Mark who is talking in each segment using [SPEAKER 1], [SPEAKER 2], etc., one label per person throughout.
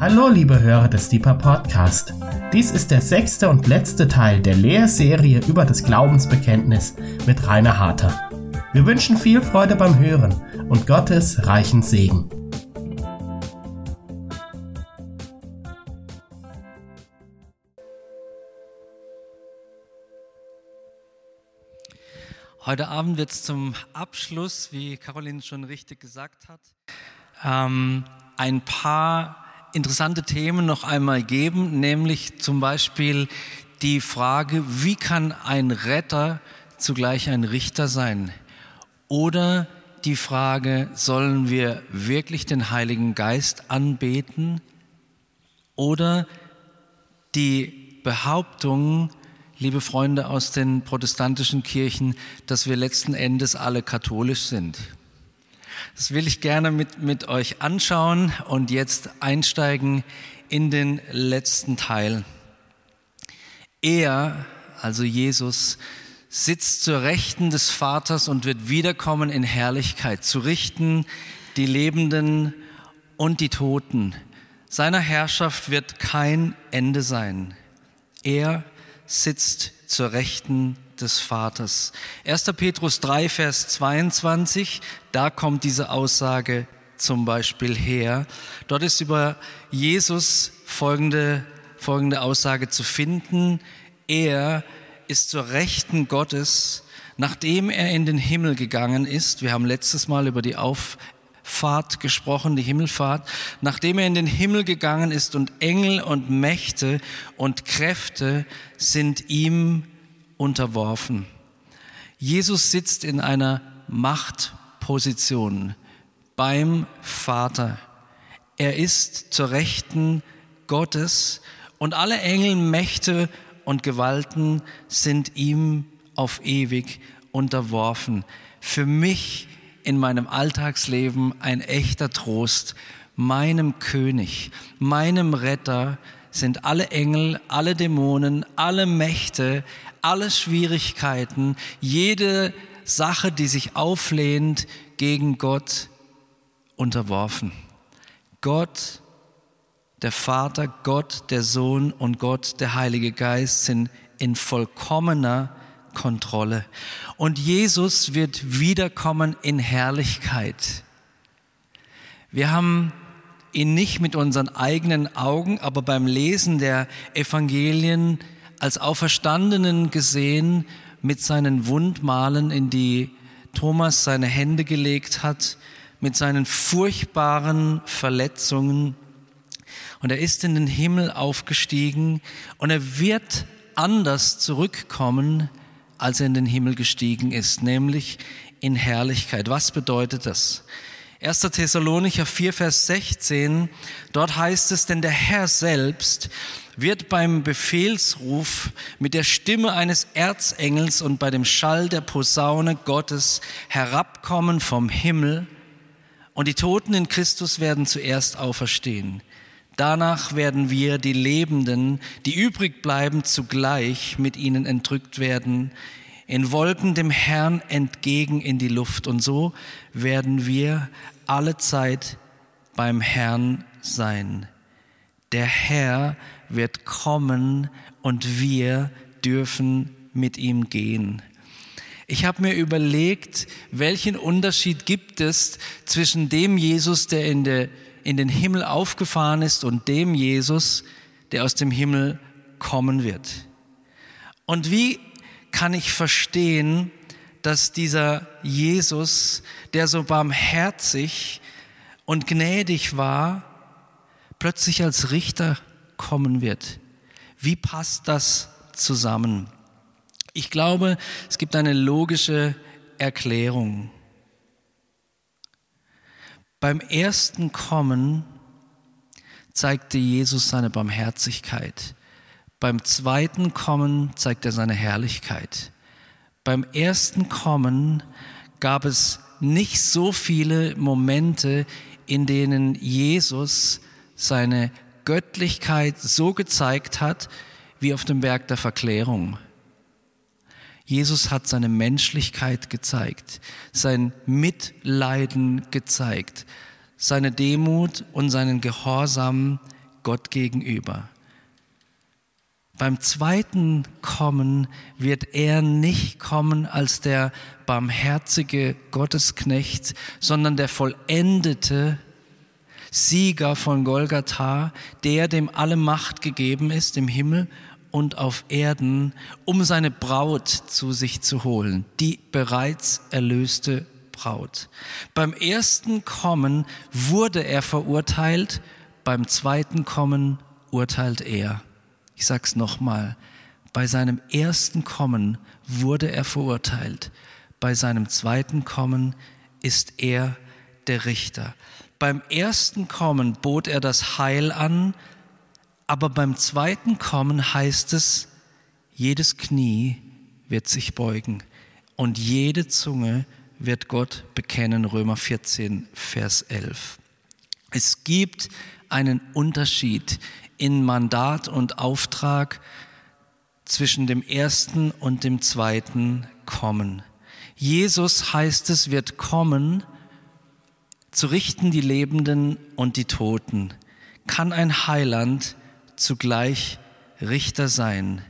[SPEAKER 1] Hallo liebe Hörer des Deeper Podcast. Dies ist der sechste und letzte Teil der Lehrserie über das Glaubensbekenntnis mit Rainer Harter. Wir wünschen viel Freude beim Hören und Gottes reichen Segen.
[SPEAKER 2] Heute Abend wird es zum Abschluss, wie Caroline schon richtig gesagt hat, ähm, ein paar interessante Themen noch einmal geben, nämlich zum Beispiel die Frage, wie kann ein Retter zugleich ein Richter sein? Oder die Frage, sollen wir wirklich den Heiligen Geist anbeten? Oder die Behauptung, liebe Freunde aus den protestantischen Kirchen, dass wir letzten Endes alle katholisch sind. Das will ich gerne mit, mit euch anschauen und jetzt einsteigen in den letzten Teil. Er, also Jesus, sitzt zur Rechten des Vaters und wird wiederkommen in Herrlichkeit, zu richten die Lebenden und die Toten. Seiner Herrschaft wird kein Ende sein. Er sitzt zur Rechten des Vaters. 1. Petrus 3, Vers 22, da kommt diese Aussage zum Beispiel her. Dort ist über Jesus folgende, folgende Aussage zu finden. Er ist zur Rechten Gottes, nachdem er in den Himmel gegangen ist. Wir haben letztes Mal über die Auffahrt gesprochen, die Himmelfahrt. Nachdem er in den Himmel gegangen ist und Engel und Mächte und Kräfte sind ihm unterworfen. Jesus sitzt in einer Machtposition beim Vater. Er ist zur Rechten Gottes und alle Engel, Mächte und Gewalten sind ihm auf ewig unterworfen. Für mich in meinem Alltagsleben ein echter Trost. Meinem König, meinem Retter sind alle Engel, alle Dämonen, alle Mächte, alle Schwierigkeiten, jede Sache, die sich auflehnt gegen Gott, unterworfen. Gott der Vater, Gott, der Sohn und Gott, der Heilige Geist sind in vollkommener Kontrolle. Und Jesus wird wiederkommen in Herrlichkeit. Wir haben ihn nicht mit unseren eigenen Augen, aber beim Lesen der Evangelien als Auferstandenen gesehen mit seinen Wundmalen, in die Thomas seine Hände gelegt hat, mit seinen furchtbaren Verletzungen und er ist in den Himmel aufgestiegen und er wird anders zurückkommen, als er in den Himmel gestiegen ist, nämlich in Herrlichkeit. Was bedeutet das? 1. Thessalonicher 4, Vers 16, dort heißt es, denn der Herr selbst wird beim Befehlsruf mit der Stimme eines Erzengels und bei dem Schall der Posaune Gottes herabkommen vom Himmel und die Toten in Christus werden zuerst auferstehen. Danach werden wir, die Lebenden, die übrig bleiben, zugleich mit ihnen entrückt werden, in Wolken dem Herrn entgegen in die Luft. Und so werden wir alle Zeit beim Herrn sein. Der Herr wird kommen und wir dürfen mit ihm gehen. Ich habe mir überlegt, welchen Unterschied gibt es zwischen dem Jesus, der in der in den Himmel aufgefahren ist und dem Jesus, der aus dem Himmel kommen wird. Und wie kann ich verstehen, dass dieser Jesus, der so barmherzig und gnädig war, plötzlich als Richter kommen wird? Wie passt das zusammen? Ich glaube, es gibt eine logische Erklärung. Beim ersten Kommen zeigte Jesus seine Barmherzigkeit. Beim zweiten Kommen zeigt er seine Herrlichkeit. Beim ersten Kommen gab es nicht so viele Momente, in denen Jesus seine Göttlichkeit so gezeigt hat wie auf dem Berg der Verklärung. Jesus hat seine Menschlichkeit gezeigt, sein Mitleiden gezeigt, seine Demut und seinen Gehorsam Gott gegenüber. Beim zweiten Kommen wird er nicht kommen als der barmherzige Gottesknecht, sondern der vollendete Sieger von Golgatha, der dem alle Macht gegeben ist im Himmel und auf Erden, um seine Braut zu sich zu holen, die bereits erlöste Braut. Beim ersten Kommen wurde er verurteilt, beim zweiten Kommen urteilt er. Ich sag's nochmal. Bei seinem ersten Kommen wurde er verurteilt. Bei seinem zweiten Kommen ist er der Richter. Beim ersten Kommen bot er das Heil an, aber beim zweiten Kommen heißt es, jedes Knie wird sich beugen und jede Zunge wird Gott bekennen. Römer 14, Vers 11. Es gibt einen Unterschied in Mandat und Auftrag zwischen dem ersten und dem zweiten kommen. Jesus heißt es, wird kommen, zu richten die Lebenden und die Toten. Kann ein Heiland zugleich Richter sein?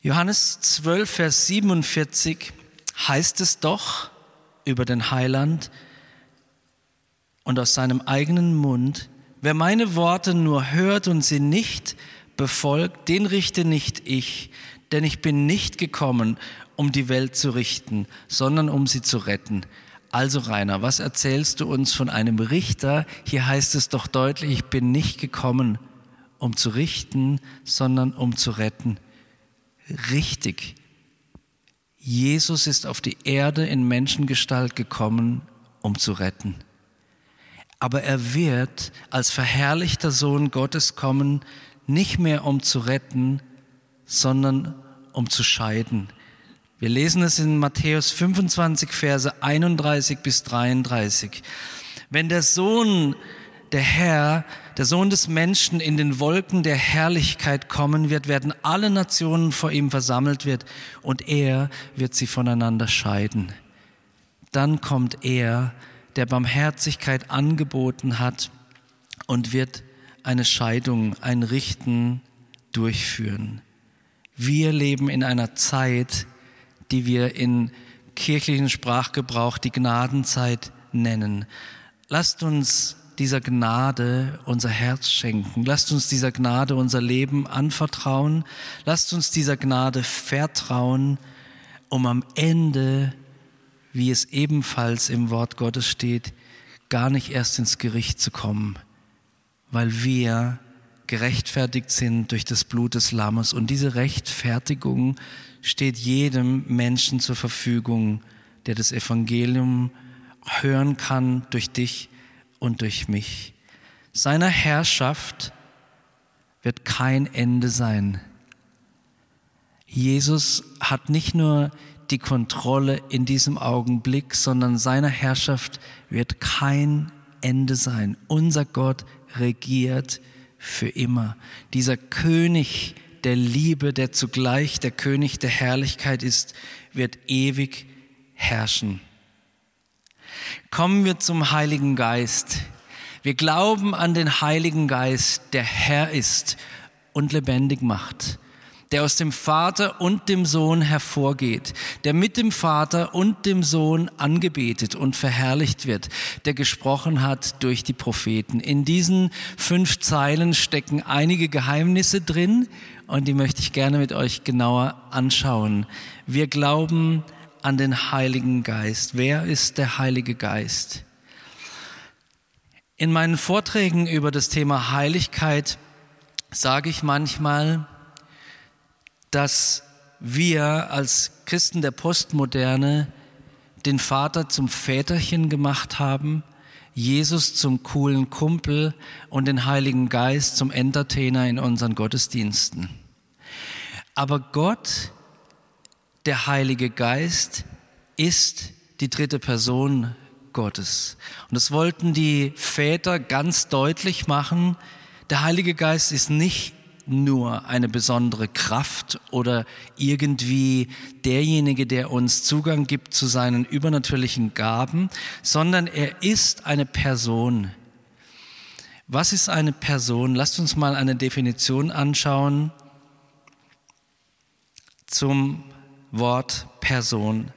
[SPEAKER 2] Johannes 12, Vers 47 heißt es doch über den Heiland und aus seinem eigenen Mund, Wer meine Worte nur hört und sie nicht befolgt, den richte nicht ich, denn ich bin nicht gekommen, um die Welt zu richten, sondern um sie zu retten. Also Rainer, was erzählst du uns von einem Richter? Hier heißt es doch deutlich, ich bin nicht gekommen, um zu richten, sondern um zu retten. Richtig. Jesus ist auf die Erde in Menschengestalt gekommen, um zu retten aber er wird als verherrlichter Sohn Gottes kommen, nicht mehr um zu retten, sondern um zu scheiden. Wir lesen es in Matthäus 25, Verse 31 bis 33. Wenn der Sohn, der Herr, der Sohn des Menschen in den Wolken der Herrlichkeit kommen wird, werden alle Nationen vor ihm versammelt wird und er wird sie voneinander scheiden. Dann kommt er, der Barmherzigkeit angeboten hat und wird eine Scheidung, ein Richten durchführen. Wir leben in einer Zeit, die wir in kirchlichen Sprachgebrauch die Gnadenzeit nennen. Lasst uns dieser Gnade unser Herz schenken. Lasst uns dieser Gnade unser Leben anvertrauen. Lasst uns dieser Gnade vertrauen, um am Ende wie es ebenfalls im Wort Gottes steht, gar nicht erst ins Gericht zu kommen, weil wir gerechtfertigt sind durch das Blut des Lammes. Und diese Rechtfertigung steht jedem Menschen zur Verfügung, der das Evangelium hören kann durch dich und durch mich. Seiner Herrschaft wird kein Ende sein. Jesus hat nicht nur die Kontrolle in diesem Augenblick, sondern seiner Herrschaft wird kein Ende sein. Unser Gott regiert für immer. Dieser König der Liebe, der zugleich der König der Herrlichkeit ist, wird ewig herrschen. Kommen wir zum Heiligen Geist. Wir glauben an den Heiligen Geist, der Herr ist und lebendig macht der aus dem Vater und dem Sohn hervorgeht, der mit dem Vater und dem Sohn angebetet und verherrlicht wird, der gesprochen hat durch die Propheten. In diesen fünf Zeilen stecken einige Geheimnisse drin und die möchte ich gerne mit euch genauer anschauen. Wir glauben an den Heiligen Geist. Wer ist der Heilige Geist? In meinen Vorträgen über das Thema Heiligkeit sage ich manchmal, dass wir als Christen der Postmoderne den Vater zum Väterchen gemacht haben, Jesus zum coolen Kumpel und den Heiligen Geist zum Entertainer in unseren Gottesdiensten. Aber Gott, der Heilige Geist, ist die dritte Person Gottes. Und das wollten die Väter ganz deutlich machen. Der Heilige Geist ist nicht nur eine besondere Kraft oder irgendwie derjenige, der uns Zugang gibt zu seinen übernatürlichen Gaben, sondern er ist eine Person. Was ist eine Person? Lasst uns mal eine Definition anschauen zum Wort Person.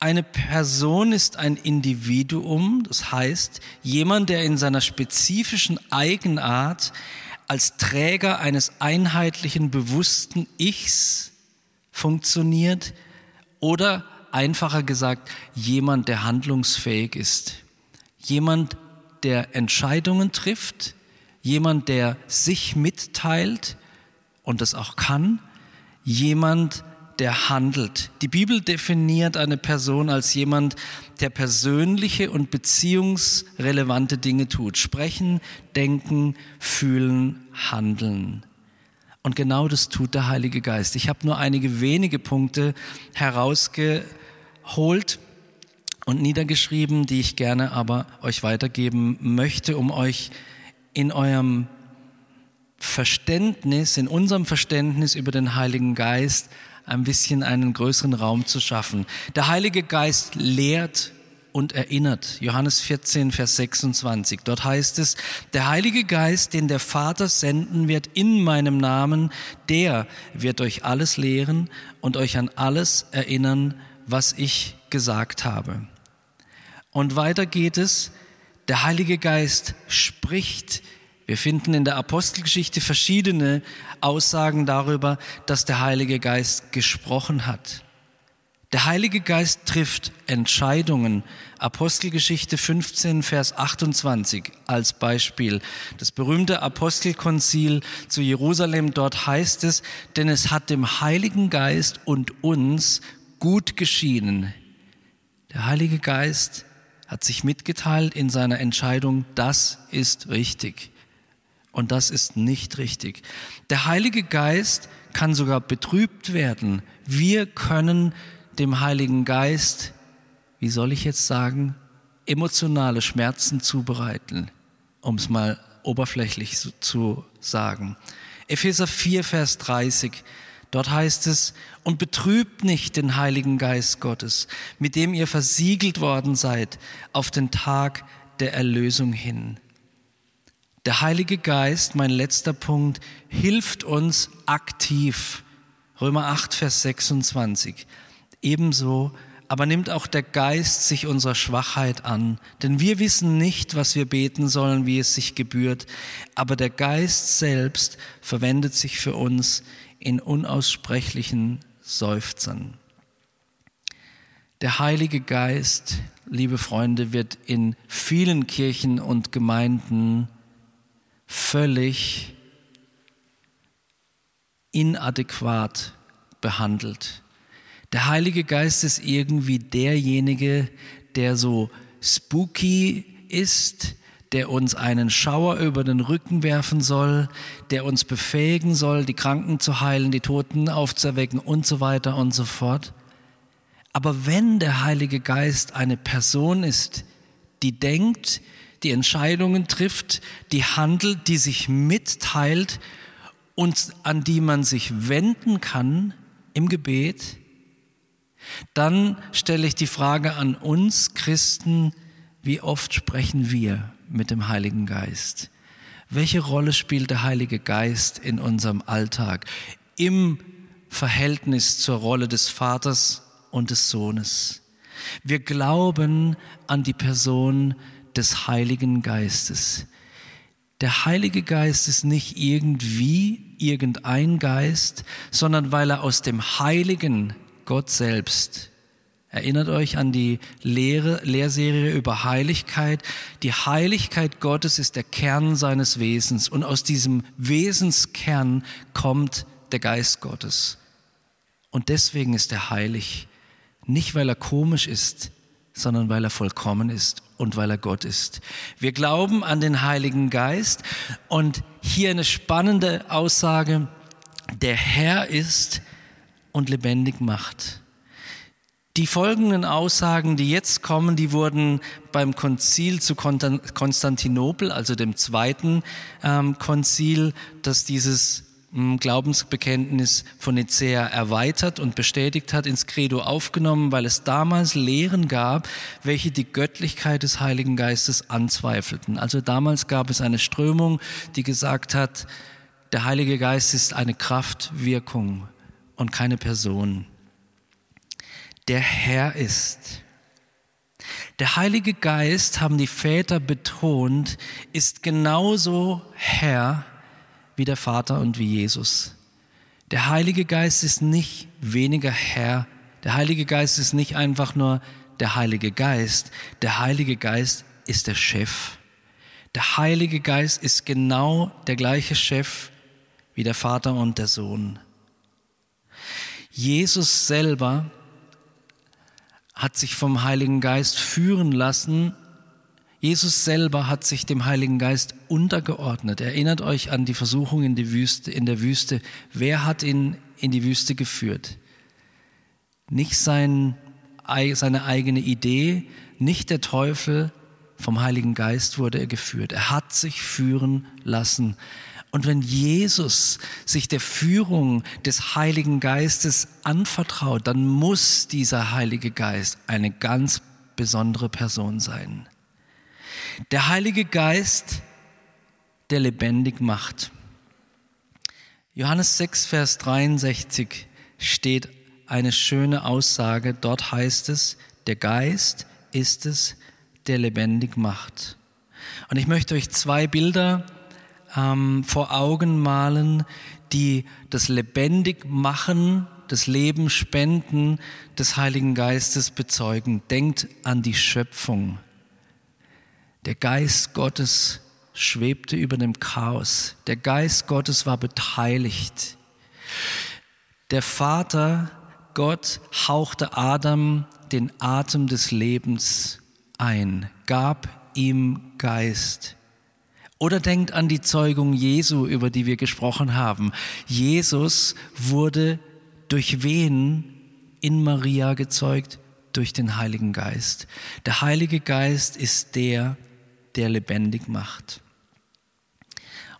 [SPEAKER 2] Eine Person ist ein Individuum, das heißt jemand, der in seiner spezifischen Eigenart als Träger eines einheitlichen, bewussten Ichs funktioniert oder einfacher gesagt, jemand, der handlungsfähig ist. Jemand, der Entscheidungen trifft, jemand, der sich mitteilt und das auch kann, jemand, der handelt. Die Bibel definiert eine Person als jemand, der persönliche und beziehungsrelevante Dinge tut. Sprechen, denken, fühlen, handeln. Und genau das tut der Heilige Geist. Ich habe nur einige wenige Punkte herausgeholt und niedergeschrieben, die ich gerne aber euch weitergeben möchte, um euch in eurem Verständnis, in unserem Verständnis über den Heiligen Geist ein bisschen einen größeren Raum zu schaffen. Der Heilige Geist lehrt und erinnert. Johannes 14, Vers 26. Dort heißt es, der Heilige Geist, den der Vater senden wird in meinem Namen, der wird euch alles lehren und euch an alles erinnern, was ich gesagt habe. Und weiter geht es, der Heilige Geist spricht wir finden in der Apostelgeschichte verschiedene Aussagen darüber, dass der Heilige Geist gesprochen hat. Der Heilige Geist trifft Entscheidungen. Apostelgeschichte 15, Vers 28 als Beispiel. Das berühmte Apostelkonzil zu Jerusalem, dort heißt es, denn es hat dem Heiligen Geist und uns gut geschienen. Der Heilige Geist hat sich mitgeteilt in seiner Entscheidung, das ist richtig. Und das ist nicht richtig. Der Heilige Geist kann sogar betrübt werden. Wir können dem Heiligen Geist, wie soll ich jetzt sagen, emotionale Schmerzen zubereiten, um es mal oberflächlich zu sagen. Epheser 4, Vers 30. Dort heißt es, und betrübt nicht den Heiligen Geist Gottes, mit dem ihr versiegelt worden seid auf den Tag der Erlösung hin. Der Heilige Geist, mein letzter Punkt, hilft uns aktiv. Römer 8, Vers 26. Ebenso, aber nimmt auch der Geist sich unserer Schwachheit an. Denn wir wissen nicht, was wir beten sollen, wie es sich gebührt, aber der Geist selbst verwendet sich für uns in unaussprechlichen Seufzern. Der Heilige Geist, liebe Freunde, wird in vielen Kirchen und Gemeinden völlig inadäquat behandelt. Der Heilige Geist ist irgendwie derjenige, der so spooky ist, der uns einen Schauer über den Rücken werfen soll, der uns befähigen soll, die Kranken zu heilen, die Toten aufzuerwecken und so weiter und so fort. Aber wenn der Heilige Geist eine Person ist, die denkt, die Entscheidungen trifft, die handelt, die sich mitteilt und an die man sich wenden kann im Gebet, dann stelle ich die Frage an uns Christen, wie oft sprechen wir mit dem Heiligen Geist? Welche Rolle spielt der Heilige Geist in unserem Alltag, im Verhältnis zur Rolle des Vaters und des Sohnes? Wir glauben an die Person des Heiligen Geistes. Der Heilige Geist ist nicht irgendwie irgendein Geist, sondern weil er aus dem Heiligen Gott selbst Erinnert euch an die Lehre, Lehrserie über Heiligkeit. Die Heiligkeit Gottes ist der Kern seines Wesens und aus diesem Wesenskern kommt der Geist Gottes. Und deswegen ist er heilig. Nicht, weil er komisch ist, sondern weil er vollkommen ist und weil er Gott ist. Wir glauben an den Heiligen Geist und hier eine spannende Aussage, der Herr ist und lebendig macht. Die folgenden Aussagen, die jetzt kommen, die wurden beim Konzil zu Konstantinopel, also dem zweiten ähm, Konzil, das dieses Glaubensbekenntnis von Nicea erweitert und bestätigt hat, ins Credo aufgenommen, weil es damals Lehren gab, welche die Göttlichkeit des Heiligen Geistes anzweifelten. Also damals gab es eine Strömung, die gesagt hat, der Heilige Geist ist eine Kraftwirkung und keine Person. Der Herr ist. Der Heilige Geist, haben die Väter betont, ist genauso Herr wie der Vater und wie Jesus. Der Heilige Geist ist nicht weniger Herr. Der Heilige Geist ist nicht einfach nur der Heilige Geist. Der Heilige Geist ist der Chef. Der Heilige Geist ist genau der gleiche Chef wie der Vater und der Sohn. Jesus selber hat sich vom Heiligen Geist führen lassen Jesus selber hat sich dem Heiligen Geist untergeordnet. Erinnert euch an die Versuchung in, die Wüste, in der Wüste. Wer hat ihn in die Wüste geführt? Nicht sein, seine eigene Idee, nicht der Teufel, vom Heiligen Geist wurde er geführt. Er hat sich führen lassen. Und wenn Jesus sich der Führung des Heiligen Geistes anvertraut, dann muss dieser Heilige Geist eine ganz besondere Person sein. Der Heilige Geist, der lebendig macht. Johannes 6, Vers 63 steht eine schöne Aussage. Dort heißt es, der Geist ist es, der lebendig macht. Und ich möchte euch zwei Bilder ähm, vor Augen malen, die das lebendig machen, das Leben spenden des Heiligen Geistes bezeugen. Denkt an die Schöpfung. Der Geist Gottes schwebte über dem Chaos. Der Geist Gottes war beteiligt. Der Vater Gott hauchte Adam den Atem des Lebens ein, gab ihm Geist. Oder denkt an die Zeugung Jesu, über die wir gesprochen haben. Jesus wurde durch wen in Maria gezeugt? Durch den Heiligen Geist. Der Heilige Geist ist der, lebendig macht.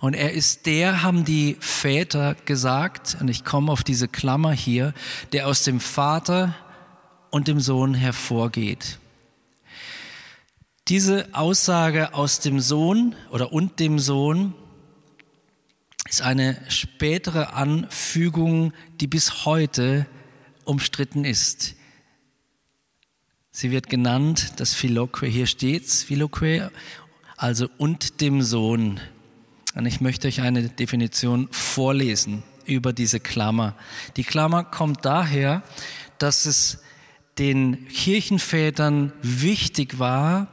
[SPEAKER 2] Und er ist der, haben die Väter gesagt, und ich komme auf diese Klammer hier, der aus dem Vater und dem Sohn hervorgeht. Diese Aussage aus dem Sohn oder und dem Sohn ist eine spätere Anfügung, die bis heute umstritten ist. Sie wird genannt, das Philoque, hier steht's, Philoque, also und dem Sohn. Und ich möchte euch eine Definition vorlesen über diese Klammer. Die Klammer kommt daher, dass es den Kirchenvätern wichtig war,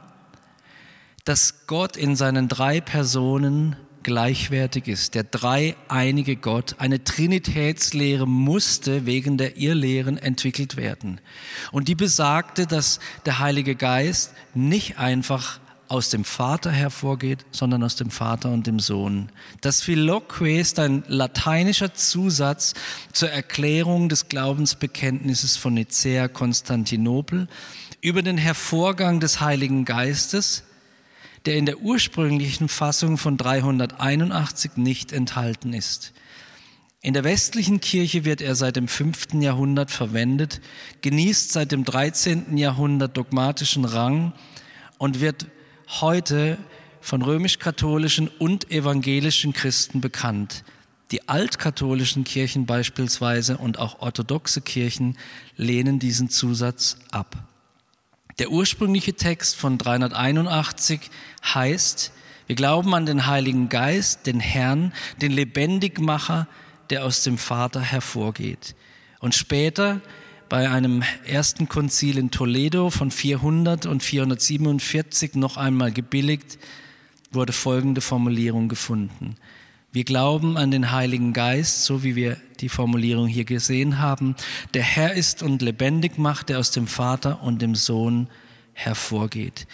[SPEAKER 2] dass Gott in seinen drei Personen gleichwertig ist. Der dreieinige Gott, eine Trinitätslehre musste wegen der Irrlehren entwickelt werden. Und die besagte, dass der Heilige Geist nicht einfach aus dem Vater hervorgeht, sondern aus dem Vater und dem Sohn. Das Philoque ist ein lateinischer Zusatz zur Erklärung des Glaubensbekenntnisses von Nicäa Konstantinopel über den Hervorgang des Heiligen Geistes, der in der ursprünglichen Fassung von 381 nicht enthalten ist. In der westlichen Kirche wird er seit dem 5. Jahrhundert verwendet, genießt seit dem 13. Jahrhundert dogmatischen Rang und wird heute von römisch-katholischen und evangelischen Christen bekannt. Die altkatholischen Kirchen beispielsweise und auch orthodoxe Kirchen lehnen diesen Zusatz ab. Der ursprüngliche Text von 381 heißt, wir glauben an den Heiligen Geist, den Herrn, den Lebendigmacher, der aus dem Vater hervorgeht. Und später bei einem ersten Konzil in Toledo von 400 und 447 noch einmal gebilligt, wurde folgende Formulierung gefunden. Wir glauben an den Heiligen Geist, so wie wir die Formulierung hier gesehen haben. Der Herr ist und lebendig macht, der aus dem Vater und dem Sohn hervorgeht.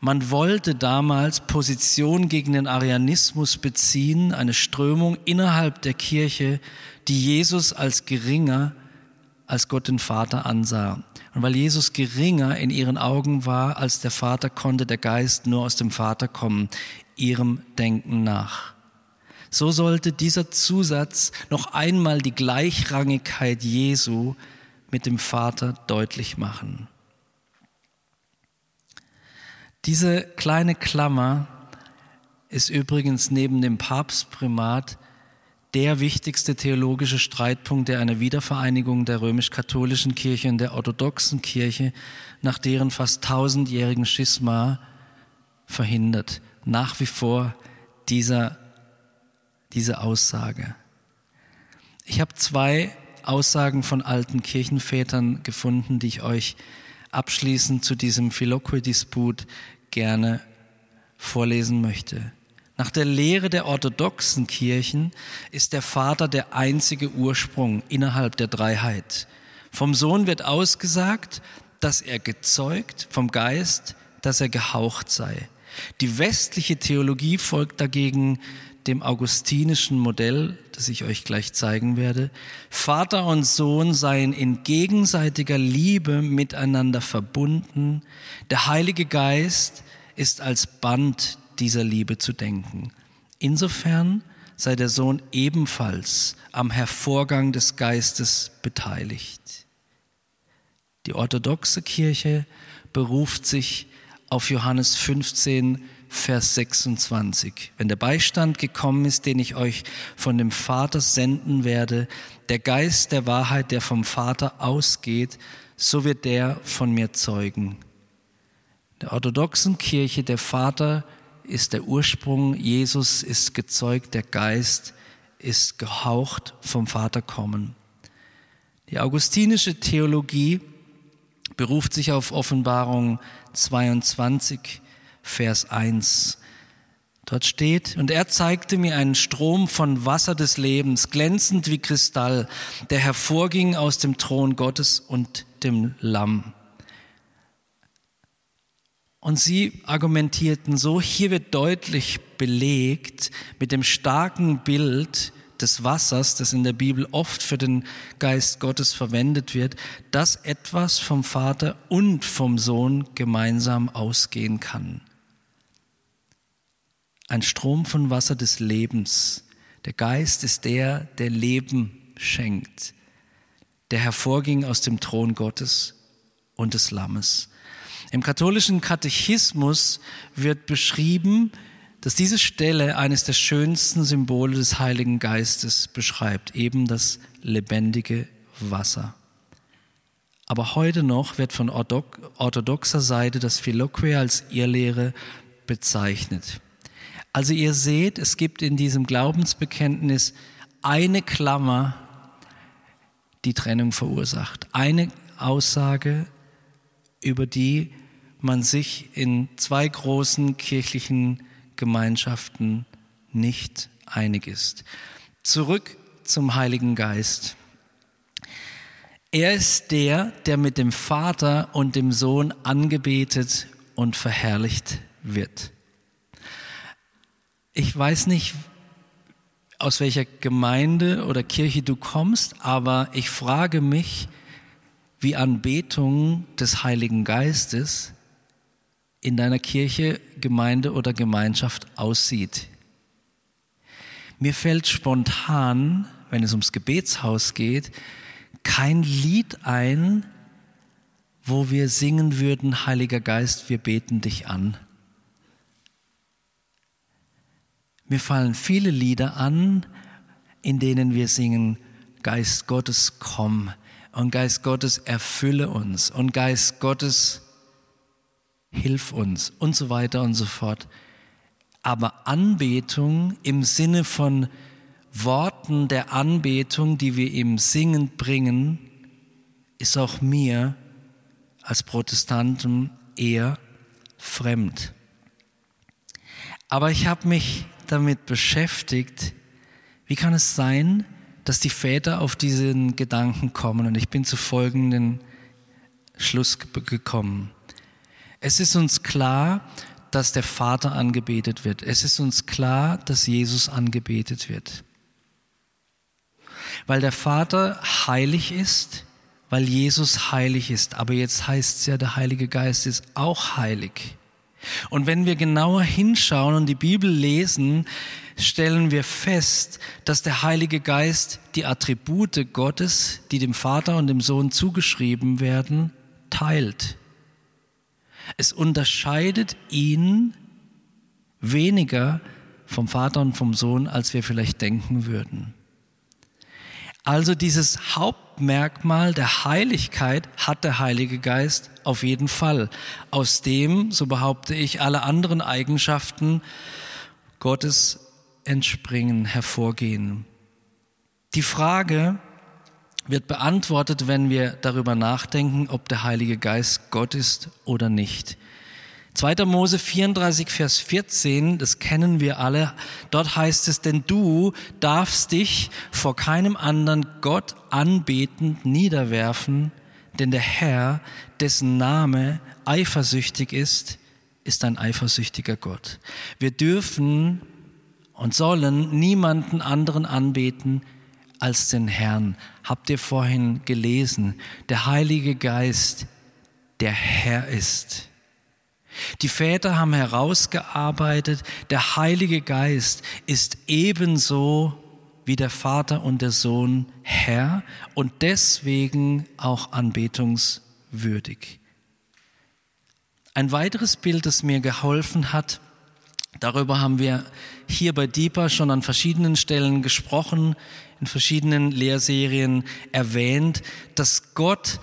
[SPEAKER 2] Man wollte damals Position gegen den Arianismus beziehen, eine Strömung innerhalb der Kirche, die Jesus als geringer als Gott den Vater ansah. Und weil Jesus geringer in ihren Augen war als der Vater, konnte der Geist nur aus dem Vater kommen, ihrem Denken nach. So sollte dieser Zusatz noch einmal die Gleichrangigkeit Jesu mit dem Vater deutlich machen. Diese kleine Klammer ist übrigens neben dem Papstprimat der wichtigste theologische Streitpunkt, der eine Wiedervereinigung der römisch-katholischen Kirche und der orthodoxen Kirche nach deren fast tausendjährigen Schisma verhindert. Nach wie vor dieser, diese Aussage. Ich habe zwei Aussagen von alten Kirchenvätern gefunden, die ich euch abschließend zu diesem Philoque-Disput gerne vorlesen möchte. Nach der Lehre der orthodoxen Kirchen ist der Vater der einzige Ursprung innerhalb der Dreiheit. Vom Sohn wird ausgesagt, dass er gezeugt, vom Geist, dass er gehaucht sei. Die westliche Theologie folgt dagegen dem augustinischen Modell, das ich euch gleich zeigen werde. Vater und Sohn seien in gegenseitiger Liebe miteinander verbunden. Der Heilige Geist ist als Band dieser Liebe zu denken. Insofern sei der Sohn ebenfalls am Hervorgang des Geistes beteiligt. Die orthodoxe Kirche beruft sich auf Johannes 15, Vers 26. Wenn der Beistand gekommen ist, den ich euch von dem Vater senden werde, der Geist der Wahrheit, der vom Vater ausgeht, so wird der von mir zeugen. Der orthodoxen Kirche, der Vater ist der Ursprung, Jesus ist gezeugt, der Geist ist gehaucht vom Vater kommen. Die augustinische Theologie beruft sich auf Offenbarung 22, Vers 1. Dort steht, und er zeigte mir einen Strom von Wasser des Lebens, glänzend wie Kristall, der hervorging aus dem Thron Gottes und dem Lamm. Und sie argumentierten so, hier wird deutlich belegt mit dem starken Bild des Wassers, das in der Bibel oft für den Geist Gottes verwendet wird, dass etwas vom Vater und vom Sohn gemeinsam ausgehen kann. Ein Strom von Wasser des Lebens. Der Geist ist der, der Leben schenkt, der hervorging aus dem Thron Gottes und des Lammes. Im katholischen Katechismus wird beschrieben, dass diese Stelle eines der schönsten Symbole des Heiligen Geistes beschreibt, eben das lebendige Wasser. Aber heute noch wird von orthodoxer Seite das Philoque als Irrlehre bezeichnet. Also ihr seht, es gibt in diesem Glaubensbekenntnis eine Klammer, die Trennung verursacht. Eine Aussage, über die man sich in zwei großen kirchlichen Gemeinschaften nicht einig ist. Zurück zum Heiligen Geist. Er ist der, der mit dem Vater und dem Sohn angebetet und verherrlicht wird. Ich weiß nicht, aus welcher Gemeinde oder Kirche du kommst, aber ich frage mich, wie Anbetung des Heiligen Geistes in deiner Kirche, Gemeinde oder Gemeinschaft aussieht. Mir fällt spontan, wenn es ums Gebetshaus geht, kein Lied ein, wo wir singen würden, Heiliger Geist, wir beten dich an. Mir fallen viele Lieder an, in denen wir singen, Geist Gottes, komm und Geist Gottes, erfülle uns und Geist Gottes, hilf uns und so weiter und so fort. Aber Anbetung im Sinne von Worten der Anbetung, die wir im Singen bringen, ist auch mir als Protestanten eher fremd. Aber ich habe mich damit beschäftigt, wie kann es sein, dass die Väter auf diesen Gedanken kommen. Und ich bin zu folgenden Schluss gekommen. Es ist uns klar, dass der Vater angebetet wird. Es ist uns klar, dass Jesus angebetet wird. Weil der Vater heilig ist, weil Jesus heilig ist. Aber jetzt heißt es ja, der Heilige Geist ist auch heilig. Und wenn wir genauer hinschauen und die Bibel lesen, stellen wir fest, dass der Heilige Geist die Attribute Gottes, die dem Vater und dem Sohn zugeschrieben werden, teilt. Es unterscheidet ihn weniger vom Vater und vom Sohn, als wir vielleicht denken würden. Also dieses Hauptmerkmal der Heiligkeit hat der Heilige Geist auf jeden Fall. Aus dem, so behaupte ich, alle anderen Eigenschaften Gottes entspringen, hervorgehen. Die Frage wird beantwortet, wenn wir darüber nachdenken, ob der Heilige Geist Gott ist oder nicht. 2. Mose 34, Vers 14, das kennen wir alle. Dort heißt es, denn du darfst dich vor keinem anderen Gott anbetend niederwerfen, denn der Herr, dessen Name eifersüchtig ist, ist ein eifersüchtiger Gott. Wir dürfen und sollen niemanden anderen anbeten als den Herrn. Habt ihr vorhin gelesen? Der Heilige Geist, der Herr ist. Die Väter haben herausgearbeitet, der Heilige Geist ist ebenso wie der Vater und der Sohn Herr und deswegen auch anbetungswürdig. Ein weiteres Bild, das mir geholfen hat, darüber haben wir hier bei Deeper schon an verschiedenen Stellen gesprochen, in verschiedenen Lehrserien erwähnt, dass Gott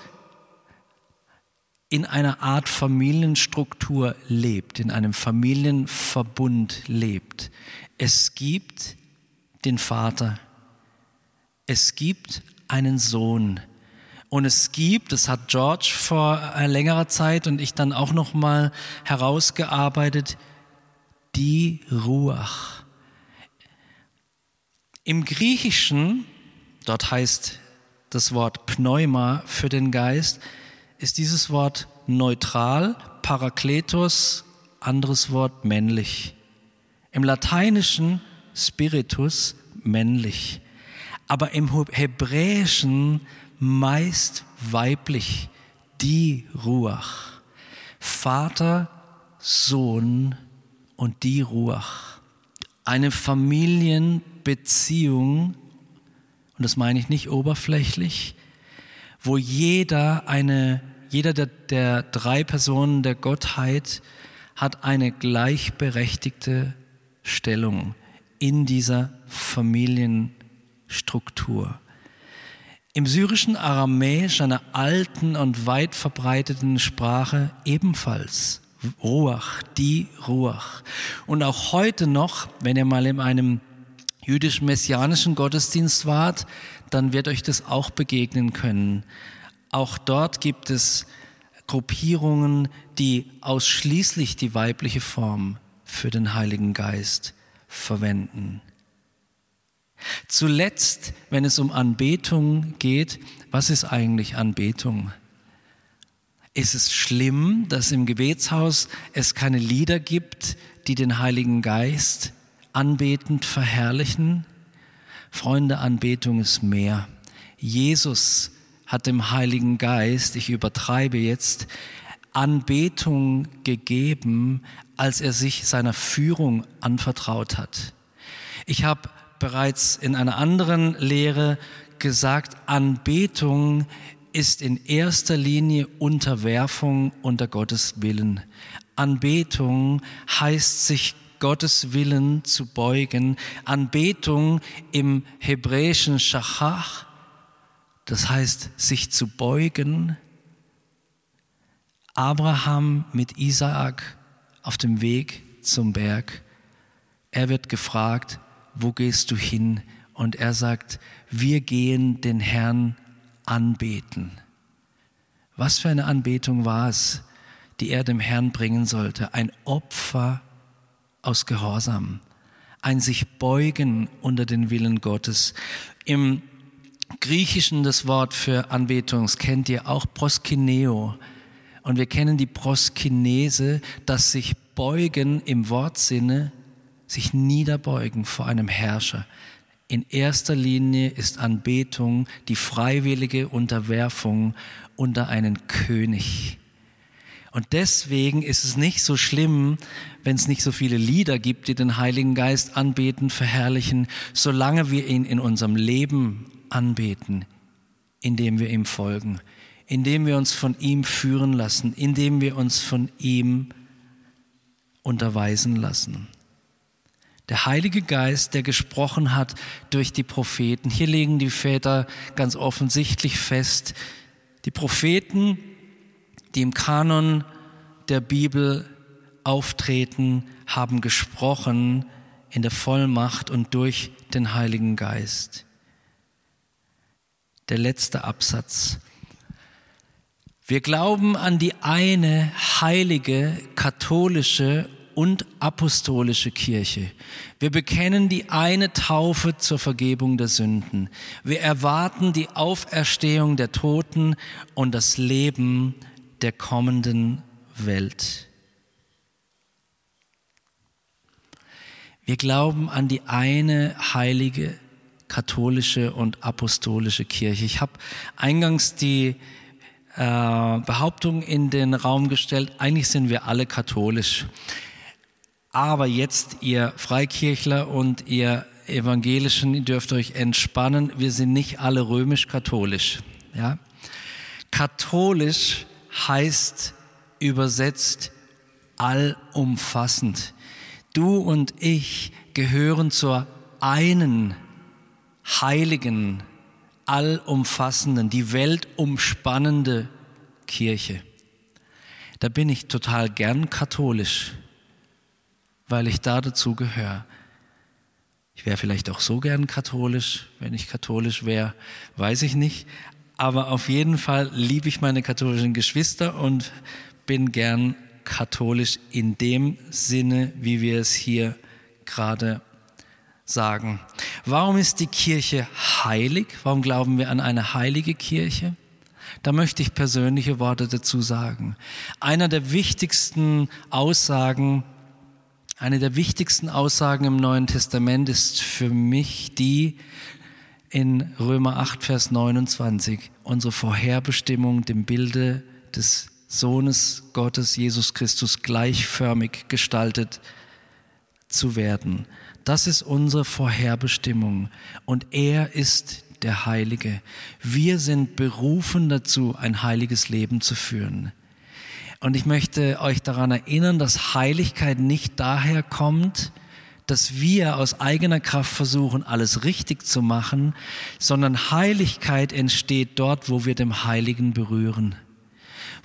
[SPEAKER 2] in einer Art Familienstruktur lebt, in einem Familienverbund lebt. Es gibt den Vater, es gibt einen Sohn und es gibt, das hat George vor längerer Zeit und ich dann auch noch mal herausgearbeitet, die Ruach. Im Griechischen, dort heißt das Wort Pneuma für den Geist, ist dieses Wort neutral, Parakletos, anderes Wort männlich. Im Lateinischen Spiritus männlich, aber im Hebräischen meist weiblich, die Ruach. Vater, Sohn und die Ruach. Eine Familienbeziehung, und das meine ich nicht oberflächlich, wo jeder eine jeder der, der drei Personen der Gottheit hat eine gleichberechtigte Stellung in dieser Familienstruktur. Im syrischen Aramäisch, einer alten und weit verbreiteten Sprache, ebenfalls Ruach, die Ruach. Und auch heute noch, wenn ihr mal in einem jüdisch-messianischen Gottesdienst wart, dann wird euch das auch begegnen können. Auch dort gibt es Gruppierungen, die ausschließlich die weibliche Form für den Heiligen Geist verwenden. Zuletzt, wenn es um Anbetung geht, was ist eigentlich Anbetung? Ist es schlimm, dass im Gebetshaus es keine Lieder gibt, die den Heiligen Geist anbetend verherrlichen? Freunde, Anbetung ist mehr. Jesus hat dem Heiligen Geist, ich übertreibe jetzt, Anbetung gegeben, als er sich seiner Führung anvertraut hat. Ich habe bereits in einer anderen Lehre gesagt, Anbetung ist in erster Linie Unterwerfung unter Gottes Willen. Anbetung heißt sich Gottes Willen zu beugen. Anbetung im hebräischen Schachach das heißt, sich zu beugen. Abraham mit Isaak auf dem Weg zum Berg. Er wird gefragt, wo gehst du hin? Und er sagt, wir gehen den Herrn anbeten. Was für eine Anbetung war es, die er dem Herrn bringen sollte? Ein Opfer aus Gehorsam, ein sich beugen unter den Willen Gottes. Im Griechischen das Wort für Anbetung, kennt ihr auch, proskineo. Und wir kennen die Proskinese, das sich beugen im Wortsinne, sich niederbeugen vor einem Herrscher. In erster Linie ist Anbetung die freiwillige Unterwerfung unter einen König. Und deswegen ist es nicht so schlimm, wenn es nicht so viele Lieder gibt, die den Heiligen Geist anbeten, verherrlichen, solange wir ihn in unserem Leben anbeten, indem wir ihm folgen, indem wir uns von ihm führen lassen, indem wir uns von ihm unterweisen lassen. Der Heilige Geist, der gesprochen hat durch die Propheten. Hier legen die Väter ganz offensichtlich fest, die Propheten die im Kanon der Bibel auftreten, haben gesprochen in der Vollmacht und durch den Heiligen Geist. Der letzte Absatz. Wir glauben an die eine heilige, katholische und apostolische Kirche. Wir bekennen die eine Taufe zur Vergebung der Sünden. Wir erwarten die Auferstehung der Toten und das Leben der kommenden Welt. Wir glauben an die eine heilige katholische und apostolische Kirche. Ich habe eingangs die äh, Behauptung in den Raum gestellt, eigentlich sind wir alle katholisch. Aber jetzt, ihr Freikirchler und ihr Evangelischen, ihr dürft euch entspannen, wir sind nicht alle römisch-katholisch. Ja? Katholisch heißt übersetzt allumfassend. Du und ich gehören zur einen heiligen, allumfassenden, die Welt umspannende Kirche. Da bin ich total gern katholisch, weil ich da dazu gehöre. Ich wäre vielleicht auch so gern katholisch, wenn ich katholisch wäre, weiß ich nicht aber auf jeden Fall liebe ich meine katholischen Geschwister und bin gern katholisch in dem Sinne, wie wir es hier gerade sagen. Warum ist die Kirche heilig? Warum glauben wir an eine heilige Kirche? Da möchte ich persönliche Worte dazu sagen. Einer der wichtigsten Aussagen, eine der wichtigsten Aussagen im Neuen Testament ist für mich die, in Römer 8, Vers 29 unsere Vorherbestimmung dem Bilde des Sohnes Gottes, Jesus Christus, gleichförmig gestaltet zu werden. Das ist unsere Vorherbestimmung und er ist der Heilige. Wir sind berufen dazu, ein heiliges Leben zu führen. Und ich möchte euch daran erinnern, dass Heiligkeit nicht daher kommt, dass wir aus eigener Kraft versuchen, alles richtig zu machen, sondern Heiligkeit entsteht dort, wo wir dem Heiligen berühren,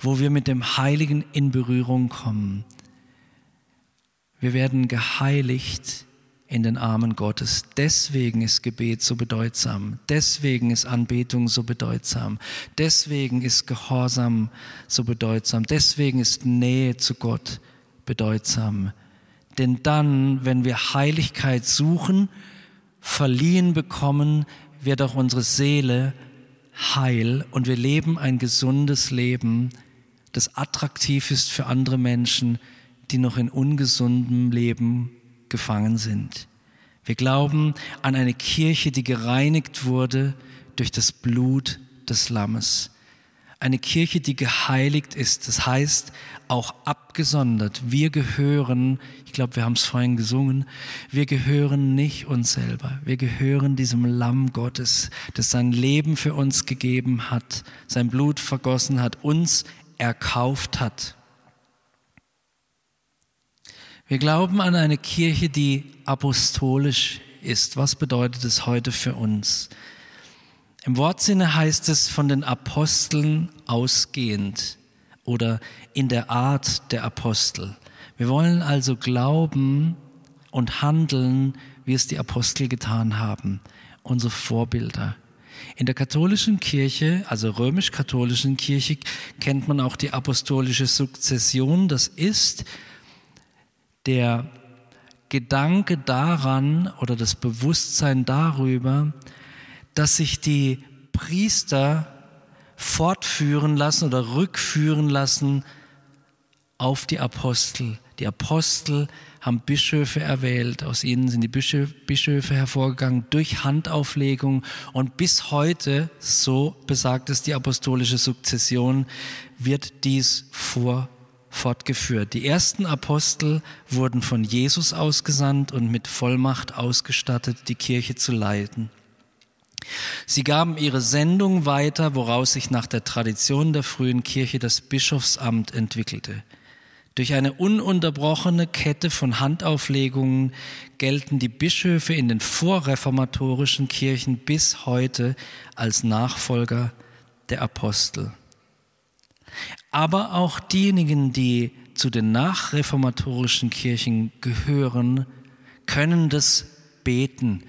[SPEAKER 2] wo wir mit dem Heiligen in Berührung kommen. Wir werden geheiligt in den Armen Gottes. Deswegen ist Gebet so bedeutsam. Deswegen ist Anbetung so bedeutsam. Deswegen ist Gehorsam so bedeutsam. Deswegen ist Nähe zu Gott bedeutsam. Denn dann, wenn wir Heiligkeit suchen, verliehen bekommen, wird auch unsere Seele heil und wir leben ein gesundes Leben, das attraktiv ist für andere Menschen, die noch in ungesundem Leben gefangen sind. Wir glauben an eine Kirche, die gereinigt wurde durch das Blut des Lammes. Eine Kirche, die geheiligt ist, das heißt auch abgesondert. Wir gehören, ich glaube, wir haben es vorhin gesungen, wir gehören nicht uns selber. Wir gehören diesem Lamm Gottes, das sein Leben für uns gegeben hat, sein Blut vergossen hat, uns erkauft hat. Wir glauben an eine Kirche, die apostolisch ist. Was bedeutet es heute für uns? Im Wortsinne heißt es von den Aposteln ausgehend oder in der Art der Apostel. Wir wollen also glauben und handeln, wie es die Apostel getan haben, unsere Vorbilder. In der katholischen Kirche, also römisch-katholischen Kirche, kennt man auch die apostolische Sukzession. Das ist der Gedanke daran oder das Bewusstsein darüber, dass sich die Priester fortführen lassen oder rückführen lassen auf die Apostel. Die Apostel haben Bischöfe erwählt, aus ihnen sind die Bischöfe hervorgegangen durch Handauflegung und bis heute, so besagt es die apostolische Sukzession, wird dies fortgeführt. Die ersten Apostel wurden von Jesus ausgesandt und mit Vollmacht ausgestattet, die Kirche zu leiten. Sie gaben ihre Sendung weiter, woraus sich nach der Tradition der frühen Kirche das Bischofsamt entwickelte. Durch eine ununterbrochene Kette von Handauflegungen gelten die Bischöfe in den vorreformatorischen Kirchen bis heute als Nachfolger der Apostel. Aber auch diejenigen, die zu den nachreformatorischen Kirchen gehören, können das beten.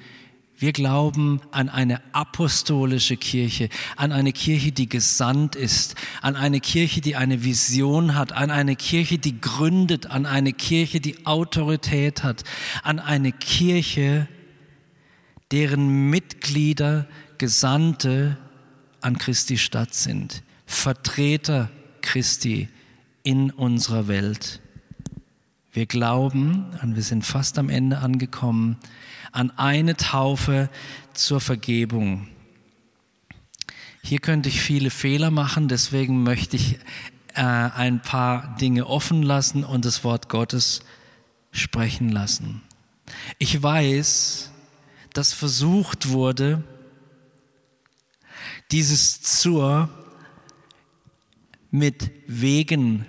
[SPEAKER 2] Wir glauben an eine apostolische Kirche, an eine Kirche, die gesandt ist, an eine Kirche, die eine Vision hat, an eine Kirche, die gründet, an eine Kirche, die Autorität hat, an eine Kirche, deren Mitglieder Gesandte an Christi Stadt sind, Vertreter Christi in unserer Welt. Wir glauben, und wir sind fast am Ende angekommen, an eine Taufe zur Vergebung. Hier könnte ich viele Fehler machen, deswegen möchte ich äh, ein paar Dinge offen lassen und das Wort Gottes sprechen lassen. Ich weiß, dass versucht wurde, dieses zur mit Wegen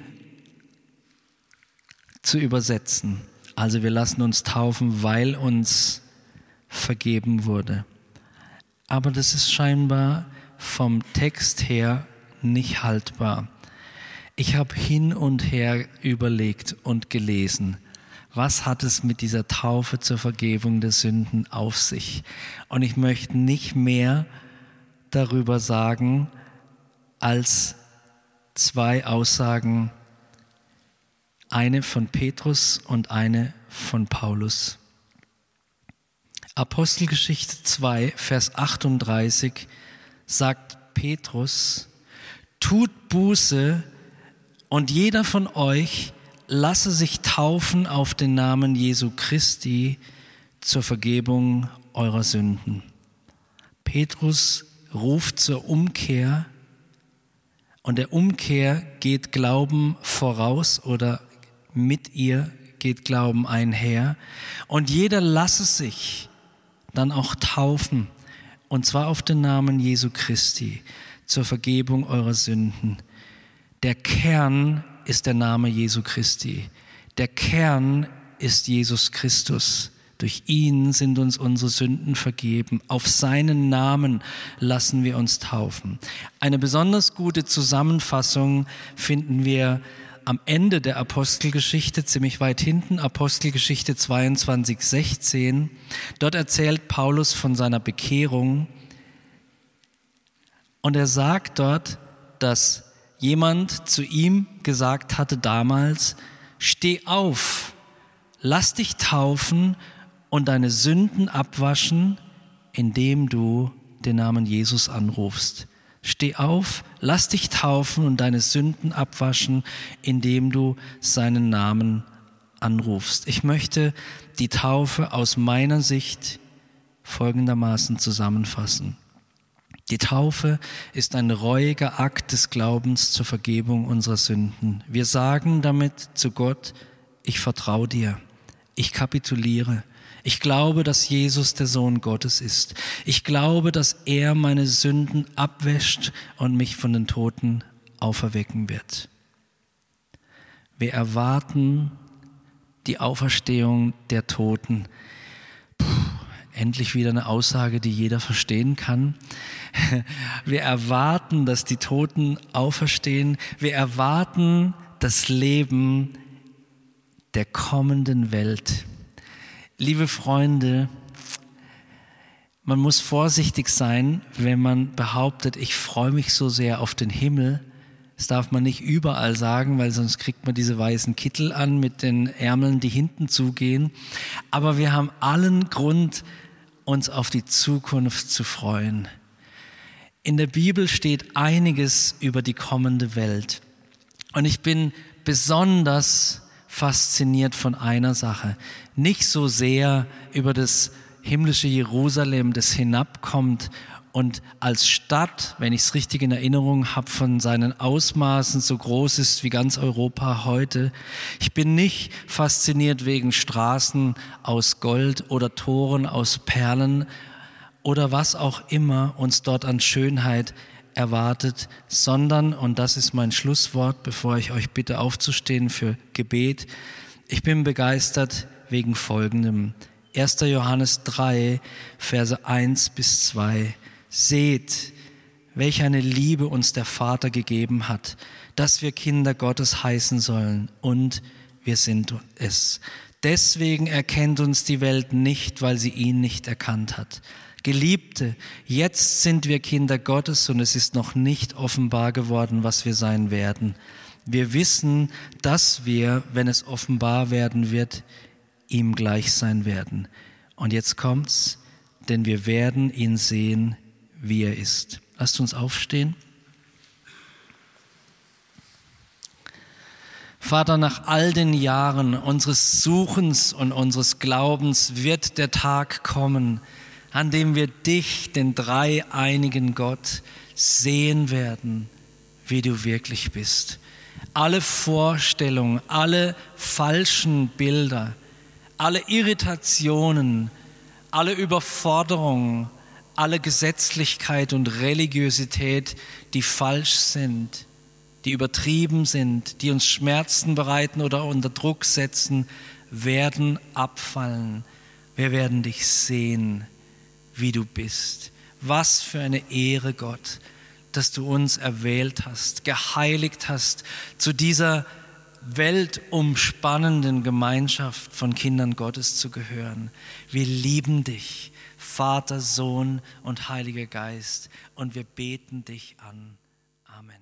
[SPEAKER 2] zu übersetzen. Also wir lassen uns taufen, weil uns vergeben wurde. Aber das ist scheinbar vom Text her nicht haltbar. Ich habe hin und her überlegt und gelesen, was hat es mit dieser Taufe zur Vergebung der Sünden auf sich? Und ich möchte nicht mehr darüber sagen, als zwei Aussagen, eine von Petrus und eine von Paulus. Apostelgeschichte 2, Vers 38 sagt Petrus, tut Buße und jeder von euch lasse sich taufen auf den Namen Jesu Christi zur Vergebung eurer Sünden. Petrus ruft zur Umkehr und der Umkehr geht Glauben voraus oder mit ihr geht Glauben einher. Und jeder lasse sich dann auch taufen, und zwar auf den Namen Jesu Christi zur Vergebung eurer Sünden. Der Kern ist der Name Jesu Christi. Der Kern ist Jesus Christus. Durch ihn sind uns unsere Sünden vergeben. Auf seinen Namen lassen wir uns taufen. Eine besonders gute Zusammenfassung finden wir am Ende der Apostelgeschichte, ziemlich weit hinten, Apostelgeschichte 22, 16. Dort erzählt Paulus von seiner Bekehrung. Und er sagt dort, dass jemand zu ihm gesagt hatte damals, steh auf, lass dich taufen und deine Sünden abwaschen, indem du den Namen Jesus anrufst. Steh auf, lass dich taufen und deine Sünden abwaschen, indem du seinen Namen anrufst. Ich möchte die Taufe aus meiner Sicht folgendermaßen zusammenfassen. Die Taufe ist ein reuiger Akt des Glaubens zur Vergebung unserer Sünden. Wir sagen damit zu Gott, ich vertraue dir, ich kapituliere, ich glaube, dass Jesus der Sohn Gottes ist. Ich glaube, dass er meine Sünden abwäscht und mich von den Toten auferwecken wird. Wir erwarten die Auferstehung der Toten. Puh, endlich wieder eine Aussage, die jeder verstehen kann. Wir erwarten, dass die Toten auferstehen. Wir erwarten das Leben der kommenden Welt. Liebe Freunde, man muss vorsichtig sein, wenn man behauptet, ich freue mich so sehr auf den Himmel. Das darf man nicht überall sagen, weil sonst kriegt man diese weißen Kittel an mit den Ärmeln, die hinten zugehen. Aber wir haben allen Grund, uns auf die Zukunft zu freuen. In der Bibel steht einiges über die kommende Welt. Und ich bin besonders fasziniert von einer Sache. Nicht so sehr über das himmlische Jerusalem, das hinabkommt und als Stadt, wenn ich es richtig in Erinnerung habe, von seinen Ausmaßen so groß ist wie ganz Europa heute. Ich bin nicht fasziniert wegen Straßen aus Gold oder Toren aus Perlen oder was auch immer uns dort an Schönheit erwartet, sondern, und das ist mein Schlusswort, bevor ich euch bitte aufzustehen für Gebet, ich bin begeistert wegen Folgendem. 1. Johannes 3, Verse 1 bis 2. Seht, welch eine Liebe uns der Vater gegeben hat, dass wir Kinder Gottes heißen sollen und wir sind es. Deswegen erkennt uns die Welt nicht, weil sie ihn nicht erkannt hat. Geliebte, jetzt sind wir Kinder Gottes und es ist noch nicht offenbar geworden, was wir sein werden. Wir wissen, dass wir, wenn es offenbar werden wird, ihm gleich sein werden. Und jetzt kommt's, denn wir werden ihn sehen, wie er ist. Lasst uns aufstehen. Vater, nach all den Jahren unseres Suchens und unseres Glaubens wird der Tag kommen, an dem wir dich, den dreieinigen Gott, sehen werden, wie du wirklich bist. Alle Vorstellungen, alle falschen Bilder, alle Irritationen, alle Überforderungen, alle Gesetzlichkeit und Religiosität, die falsch sind, die übertrieben sind, die uns Schmerzen bereiten oder unter Druck setzen, werden abfallen. Wir werden dich sehen, wie du bist. Was für eine Ehre, Gott, dass du uns erwählt hast, geheiligt hast zu dieser weltumspannenden Gemeinschaft von Kindern Gottes zu gehören. Wir lieben dich Vater, Sohn und Heiliger Geist. Und wir beten dich an. Amen.